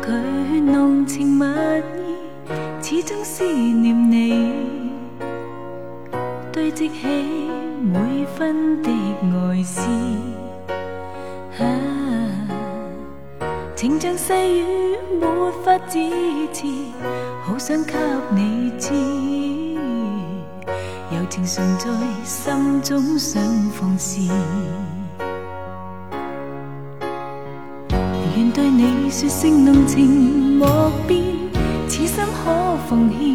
佢浓情蜜意，始终思念你，堆积起每分的爱思。啊，情像细雨，没法支持，好想给你知，柔情常在心中想放肆。对你说声浓情莫变，此心可奉献，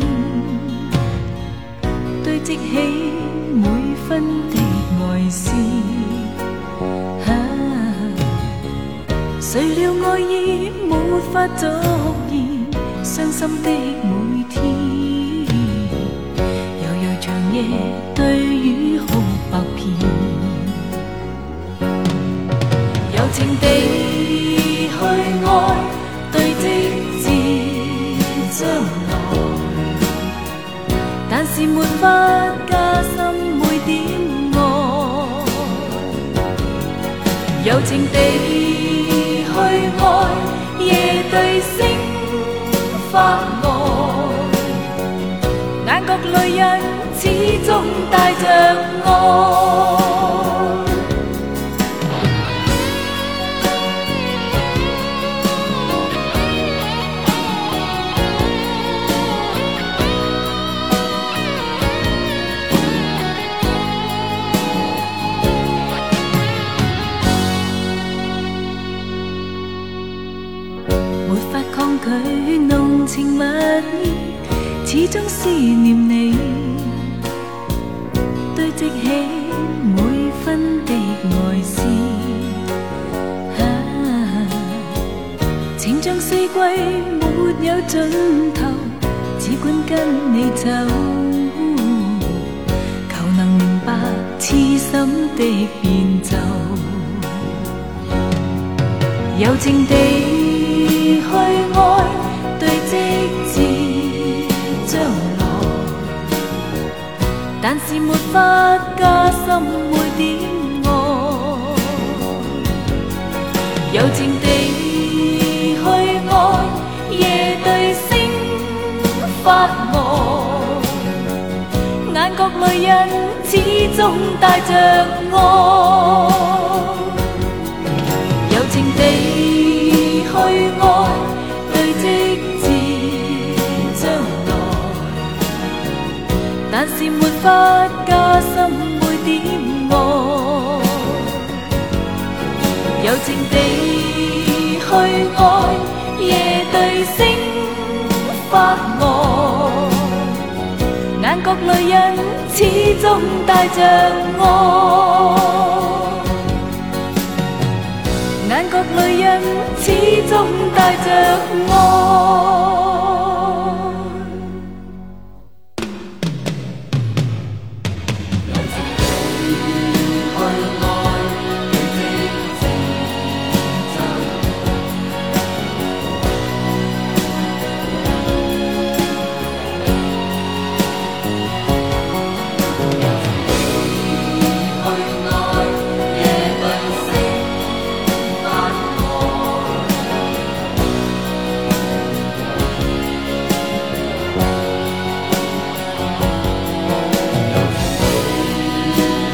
堆积起每分的爱思。啊，谁料爱意没法足言，伤心的每天，悠悠长夜对雨哭百遍，柔情地。是没法加深每点爱。柔情地去爱，夜对星发呆，眼角泪印始终带着爱没法抗。拒浓情蜜意，始终思念你，堆积起每分的爱思。啊，情像四季没有尽头，只管跟你走，求能明白痴心的变奏，柔情地。去爱，堆积至将来，但是没法加深每点爱。柔情地去爱，夜对星发呆，眼角泪印始终带着爱。柔情地去爱。是没法加深每点爱，柔情地去爱，夜对星发呆，眼角泪印始终带着爱，眼角泪印始终带着爱。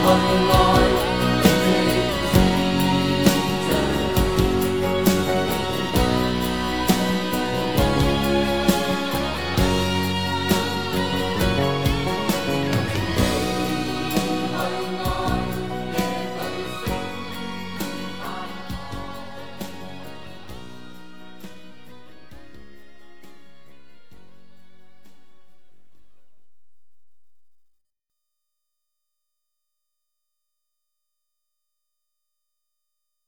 one more.